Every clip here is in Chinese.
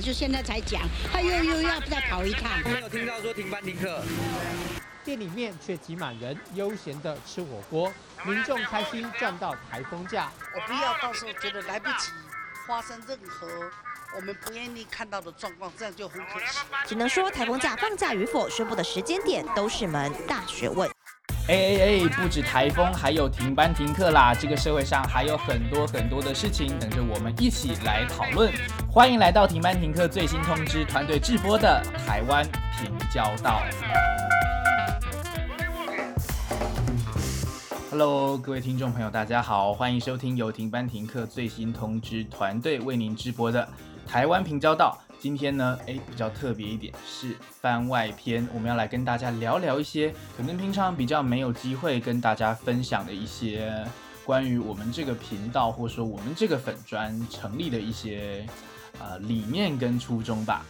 就现在才讲，他又又要再跑一趟。没有听到说停班停课，店里面却挤满人，悠闲的吃火锅，民众开心赚到台风假。我不要到时候觉得来不及发生任何我们不愿意看到的状况，这样就很可惜。只能说台风假放假与否宣布的时间点都是门大学问。哎哎哎！不止台风，还有停班停课啦！这个社会上还有很多很多的事情等着我们一起来讨论。欢迎来到停班停课最新通知团队直播的台湾平交道。Hello，各位听众朋友，大家好，欢迎收听由停班停课最新通知团队为您直播的台湾平交道。今天呢，哎，比较特别一点是番外篇，我们要来跟大家聊聊一些可能平常比较没有机会跟大家分享的一些关于我们这个频道或者说我们这个粉砖成立的一些呃理念跟初衷吧。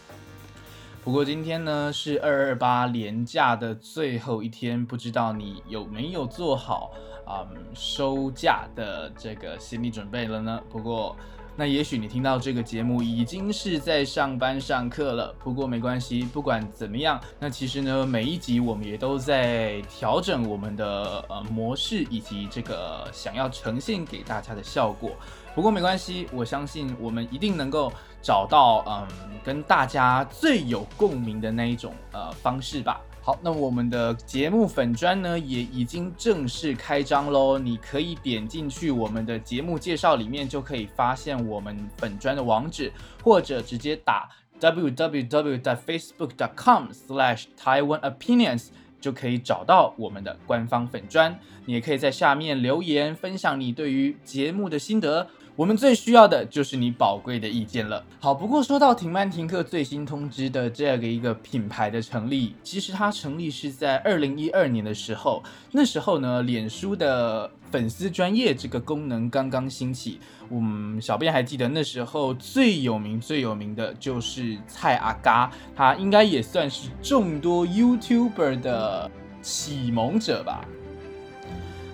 不过今天呢是二二八连假的最后一天，不知道你有没有做好啊收假的这个心理准备了呢？不过。那也许你听到这个节目已经是在上班上课了，不过没关系，不管怎么样，那其实呢，每一集我们也都在调整我们的呃模式以及这个想要呈现给大家的效果。不过没关系，我相信我们一定能够找到嗯跟大家最有共鸣的那一种呃方式吧。好，那我们的节目粉砖呢也已经正式开张喽，你可以点进去我们的节目介绍里面，就可以发现我们粉砖的网址，或者直接打 www.facebook.com/slash/taiwanopinions 就可以找到我们的官方粉砖。你也可以在下面留言分享你对于节目的心得。我们最需要的就是你宝贵的意见了。好，不过说到停班停课最新通知的这样一个品牌的成立，其实它成立是在二零一二年的时候，那时候呢，脸书的粉丝专业这个功能刚刚兴起。嗯，小编还记得那时候最有名最有名的就是蔡阿嘎，他应该也算是众多 YouTuber 的启蒙者吧。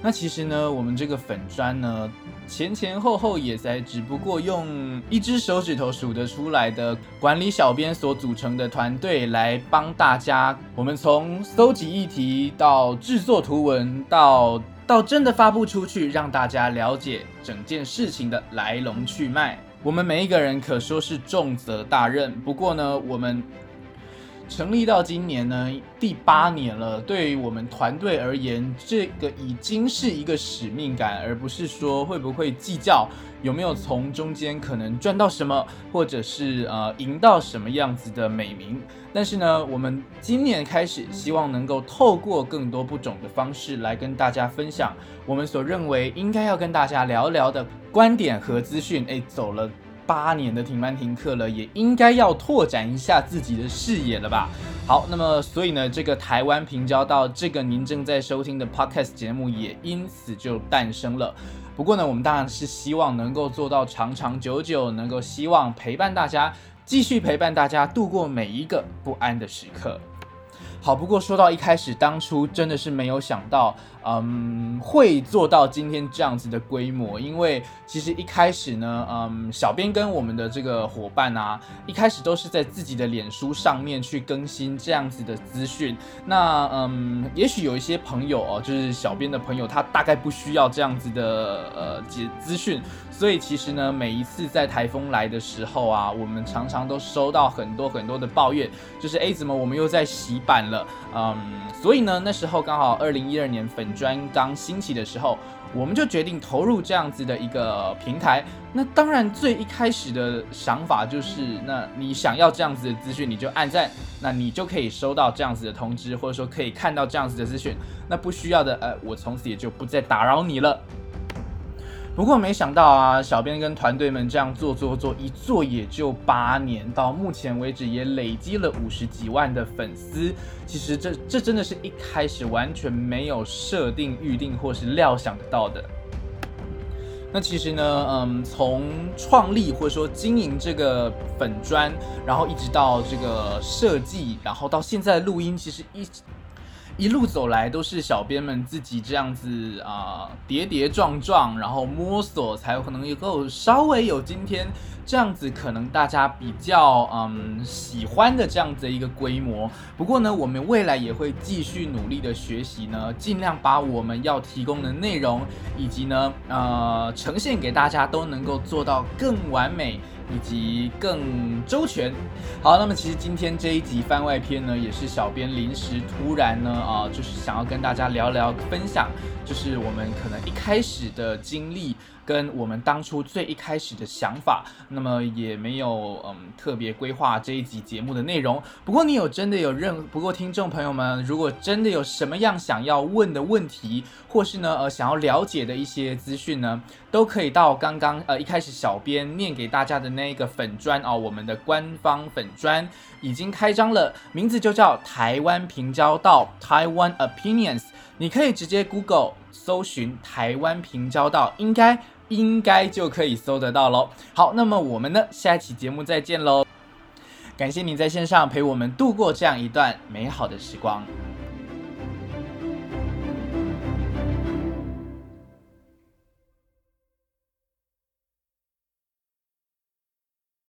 那其实呢，我们这个粉砖呢。前前后后也才只不过用一只手指头数得出来的管理小编所组成的团队来帮大家，我们从搜集议题到制作图文，到到真的发布出去，让大家了解整件事情的来龙去脉。我们每一个人可说是重责大任。不过呢，我们。成立到今年呢，第八年了。对于我们团队而言，这个已经是一个使命感，而不是说会不会计较有没有从中间可能赚到什么，或者是呃赢到什么样子的美名。但是呢，我们今年开始，希望能够透过更多不种的方式来跟大家分享我们所认为应该要跟大家聊聊的观点和资讯。哎，走了。八年的停班停课了，也应该要拓展一下自己的视野了吧？好，那么所以呢，这个台湾平交到这个您正在收听的 podcast 节目也因此就诞生了。不过呢，我们当然是希望能够做到长长久久，能够希望陪伴大家，继续陪伴大家度过每一个不安的时刻。好，不过说到一开始，当初真的是没有想到，嗯，会做到今天这样子的规模。因为其实一开始呢，嗯，小编跟我们的这个伙伴啊，一开始都是在自己的脸书上面去更新这样子的资讯。那嗯，也许有一些朋友哦，就是小编的朋友，他大概不需要这样子的呃资资讯。所以其实呢，每一次在台风来的时候啊，我们常常都收到很多很多的抱怨，就是哎，怎么我们又在洗版了？嗯，所以呢，那时候刚好二零一二年粉砖刚兴起的时候，我们就决定投入这样子的一个平台。那当然，最一开始的想法就是，那你想要这样子的资讯，你就按赞，那你就可以收到这样子的通知，或者说可以看到这样子的资讯。那不需要的，呃，我从此也就不再打扰你了。不过没想到啊，小编跟团队们这样做做做，一做也就八年，到目前为止也累积了五十几万的粉丝。其实这这真的是一开始完全没有设定、预定或是料想得到的。那其实呢，嗯，从创立或者说经营这个粉砖，然后一直到这个设计，然后到现在录音，其实一。一路走来都是小编们自己这样子啊、跌跌撞撞，然后摸索，才有可能够稍微有今天这样子，可能大家比较嗯喜欢的这样子的一个规模。不过呢，我们未来也会继续努力的学习呢，尽量把我们要提供的内容以及呢呃呈现给大家都能够做到更完美。以及更周全。好，那么其实今天这一集番外篇呢，也是小编临时突然呢啊、就是想要跟大家聊聊分享，就是我们可能一开始的经历。跟我们当初最一开始的想法，那么也没有嗯特别规划这一集节目的内容。不过你有真的有任，不过听众朋友们，如果真的有什么样想要问的问题，或是呢呃想要了解的一些资讯呢，都可以到刚刚呃一开始小编念给大家的那个粉砖哦，我们的官方粉砖已经开张了，名字就叫台湾平交道 Taiwan Opinions，你可以直接 Google 搜寻台湾平交道，应该应该就可以搜得到喽。好，那么我们呢下一期节目再见喽，感谢你在线上陪我们度过这样一段美好的时光。